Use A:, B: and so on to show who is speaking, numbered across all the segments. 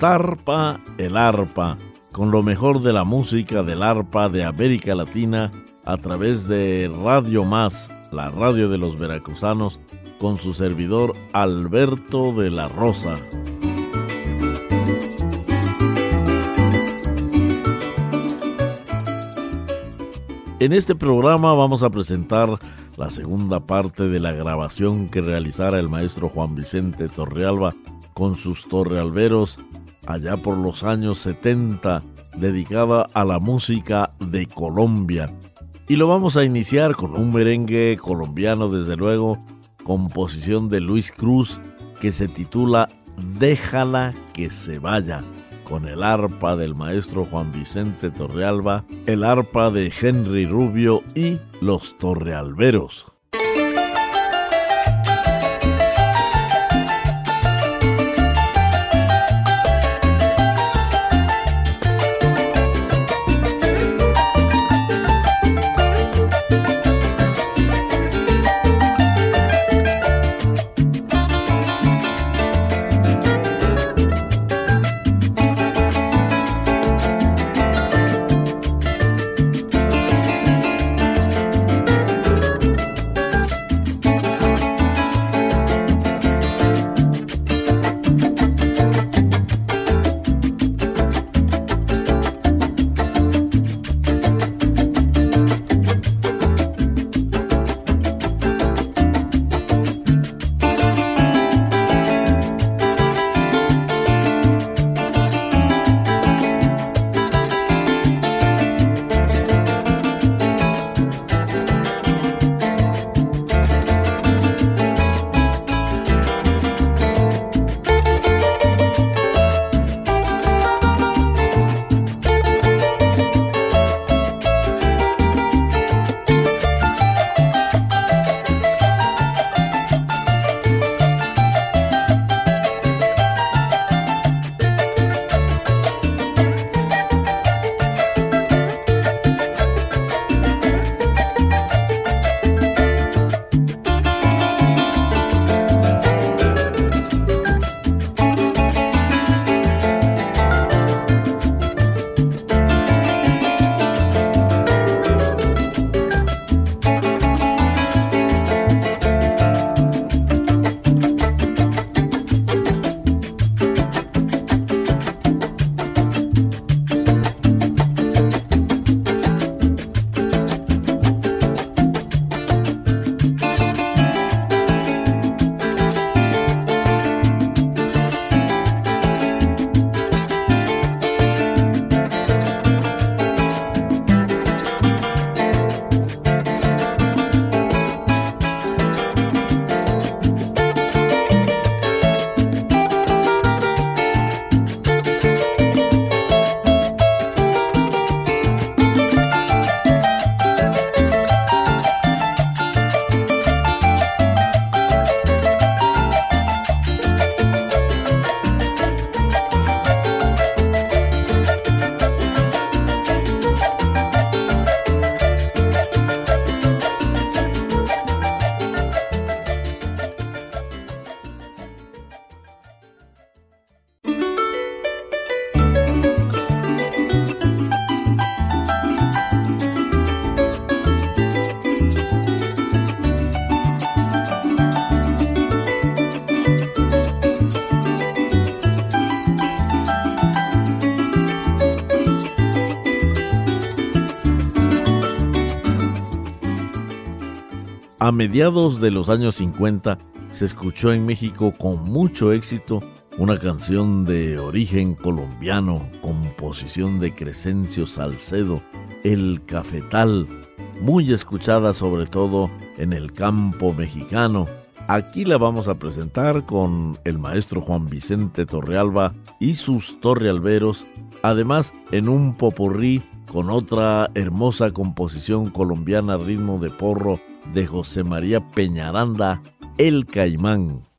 A: Zarpa el arpa, con lo mejor de la música del arpa de América Latina a través de Radio Más, la radio de los veracruzanos, con su servidor Alberto de la Rosa. En este programa vamos a presentar la segunda parte de la grabación que realizara el maestro Juan Vicente Torrealba con sus torrealberos allá por los años 70, dedicada a la música de Colombia. Y lo vamos a iniciar con un merengue colombiano, desde luego, composición de Luis Cruz, que se titula Déjala que se vaya, con el arpa del maestro Juan Vicente Torrealba, el arpa de Henry Rubio y los Torrealberos. A mediados de los años 50 se escuchó en México con mucho éxito una canción de origen colombiano, composición de Crescencio Salcedo, El Cafetal, muy escuchada sobre todo en el campo mexicano. Aquí la vamos a presentar con el maestro Juan Vicente Torrealba y sus torrealberos, además en un popurrí con otra hermosa composición colombiana ritmo de porro de José María Peñaranda, El Caimán.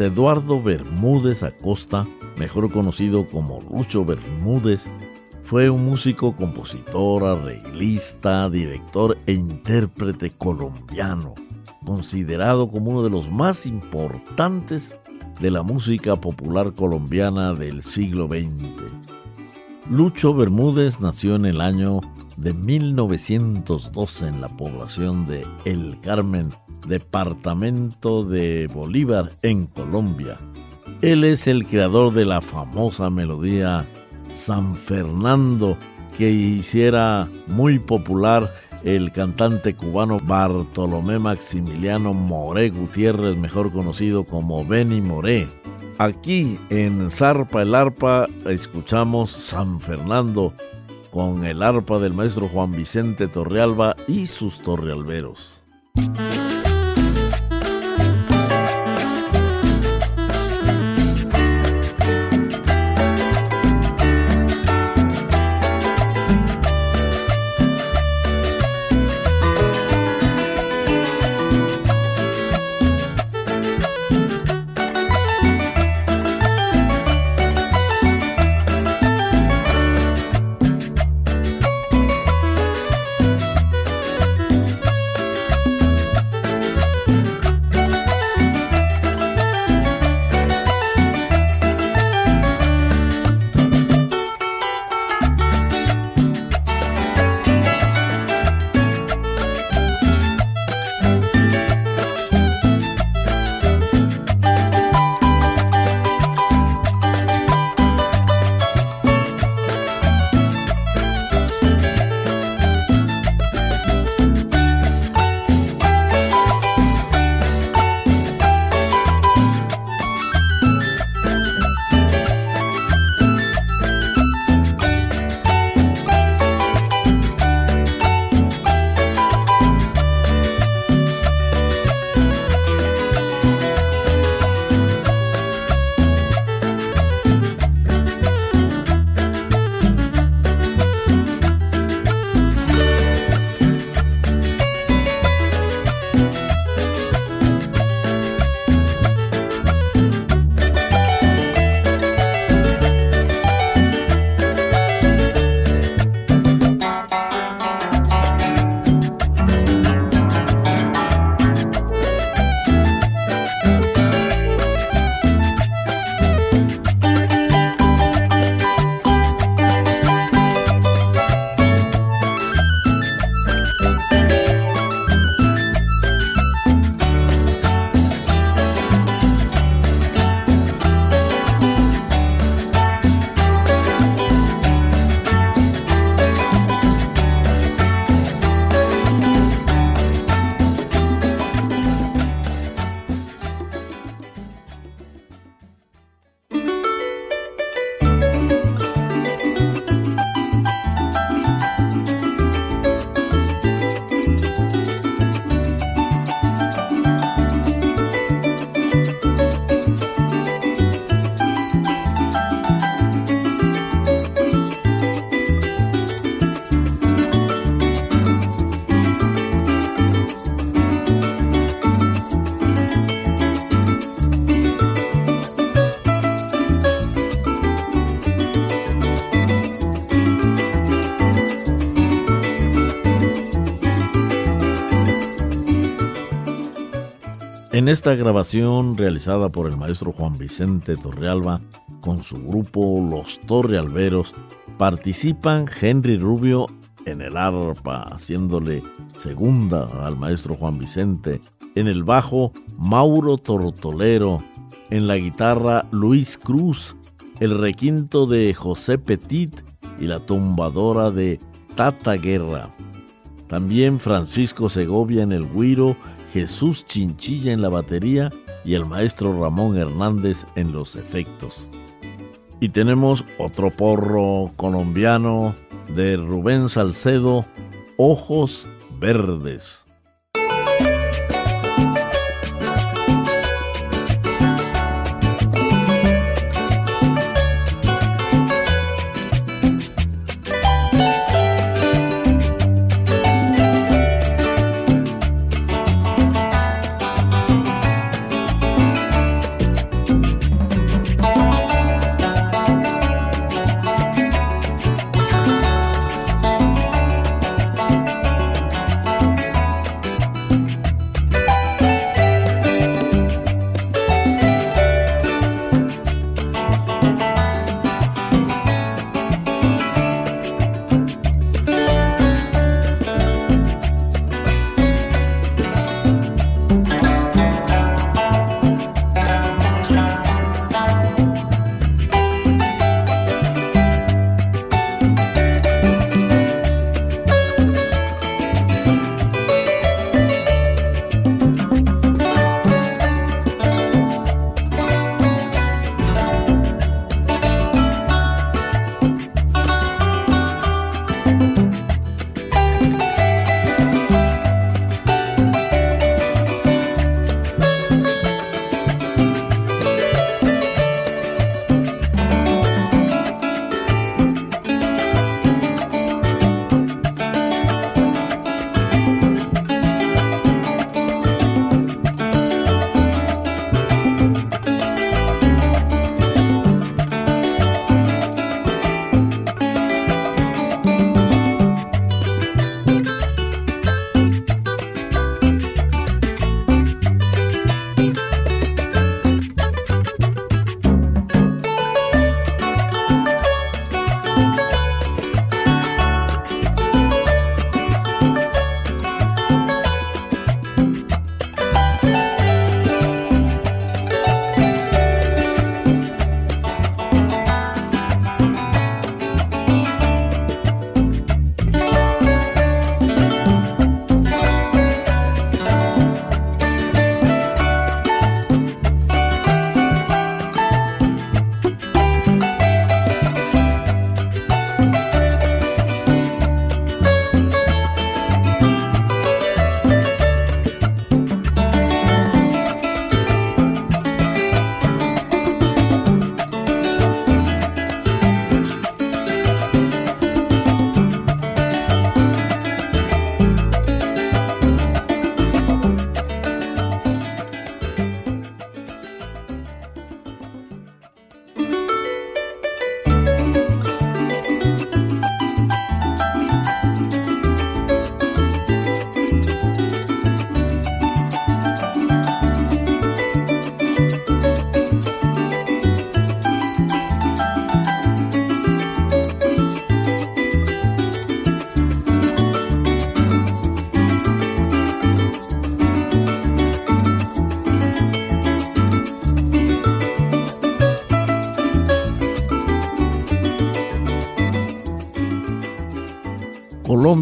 A: Eduardo Bermúdez Acosta, mejor conocido como Lucho Bermúdez, fue un músico, compositor, arreglista, director e intérprete colombiano, considerado como uno de los más importantes de la música popular colombiana del siglo XX. Lucho Bermúdez nació en el año de 1912 en la población de El Carmen, departamento de Bolívar, en Colombia. Él es el creador de la famosa melodía San Fernando que hiciera muy popular el cantante cubano Bartolomé Maximiliano Moré Gutiérrez, mejor conocido como Benny Moré. Aquí en Zarpa el Arpa escuchamos San Fernando con el arpa del maestro Juan Vicente Torrealba y sus torrealberos. En esta grabación realizada por el maestro Juan Vicente Torrealba con su grupo Los Torrealberos, participan Henry Rubio en el arpa, haciéndole segunda al maestro Juan Vicente, en el bajo Mauro Tortolero, en la guitarra Luis Cruz, el requinto de José Petit y la tumbadora de Tata Guerra. También Francisco Segovia en el guiro Jesús Chinchilla en la batería y el maestro Ramón Hernández en los efectos. Y tenemos otro porro colombiano de Rubén Salcedo, Ojos Verdes.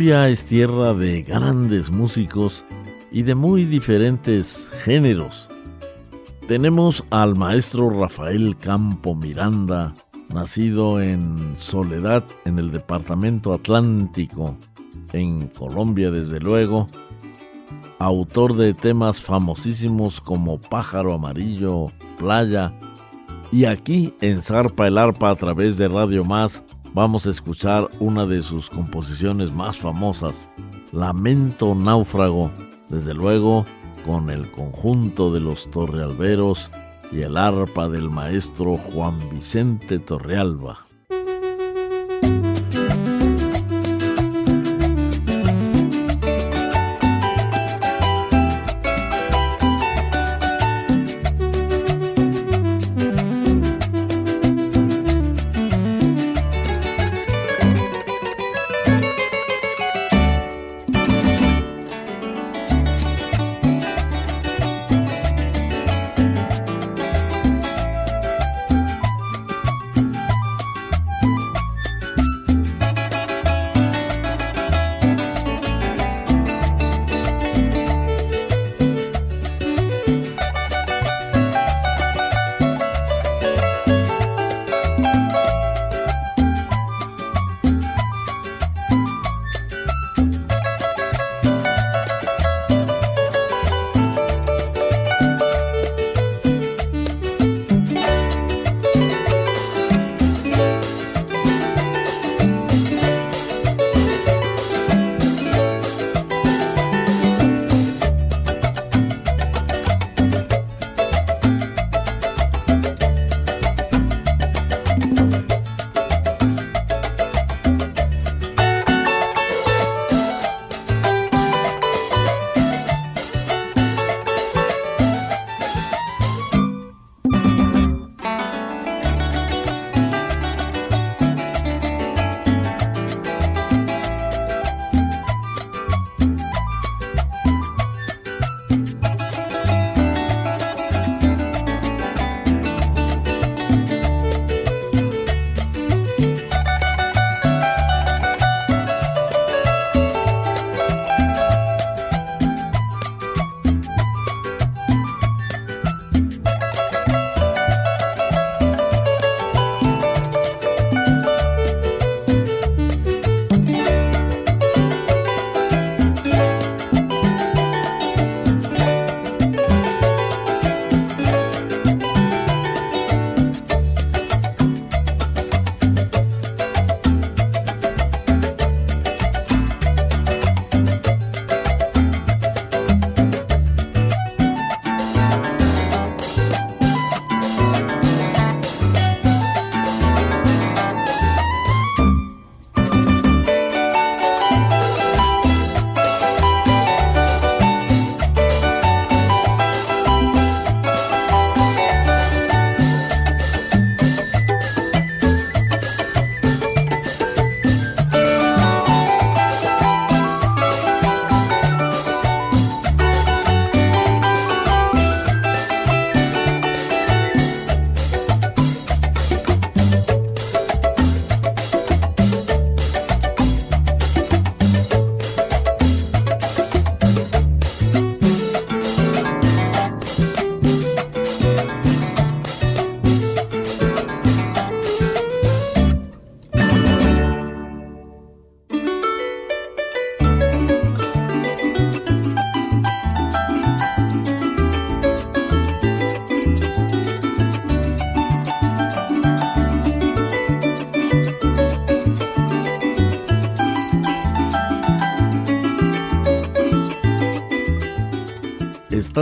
A: Colombia es tierra de grandes músicos y de muy diferentes géneros. Tenemos al maestro Rafael Campo Miranda, nacido en Soledad, en el departamento Atlántico, en Colombia desde luego, autor de temas famosísimos como Pájaro Amarillo, Playa, y aquí en Zarpa el Arpa a través de Radio Más vamos a escuchar una de sus composiciones más famosas, Lamento Náufrago, desde luego con el conjunto de los Torrealberos y el arpa del maestro Juan Vicente Torrealba.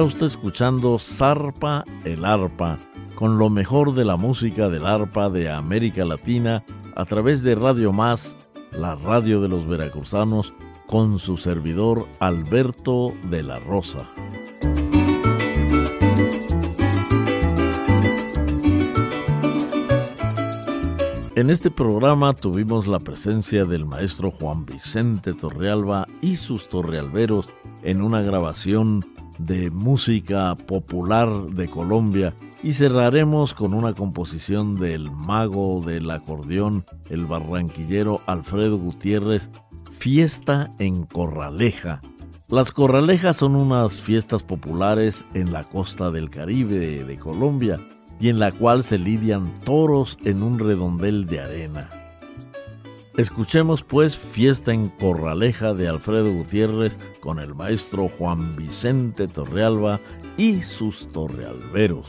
A: Usted escuchando Zarpa el Arpa, con lo mejor de la música del arpa de América Latina a través de Radio Más, la radio de los veracruzanos, con su servidor Alberto de la Rosa. En este programa tuvimos la presencia del maestro Juan Vicente Torrealba y sus torrealberos en una grabación de música popular de Colombia y cerraremos con una composición del mago del acordeón, el barranquillero Alfredo Gutiérrez, Fiesta en Corraleja. Las Corralejas son unas fiestas populares en la costa del Caribe de Colombia y en la cual se lidian toros en un redondel de arena. Escuchemos pues Fiesta en Corraleja de Alfredo Gutiérrez con el maestro Juan Vicente Torrealba y sus torrealberos.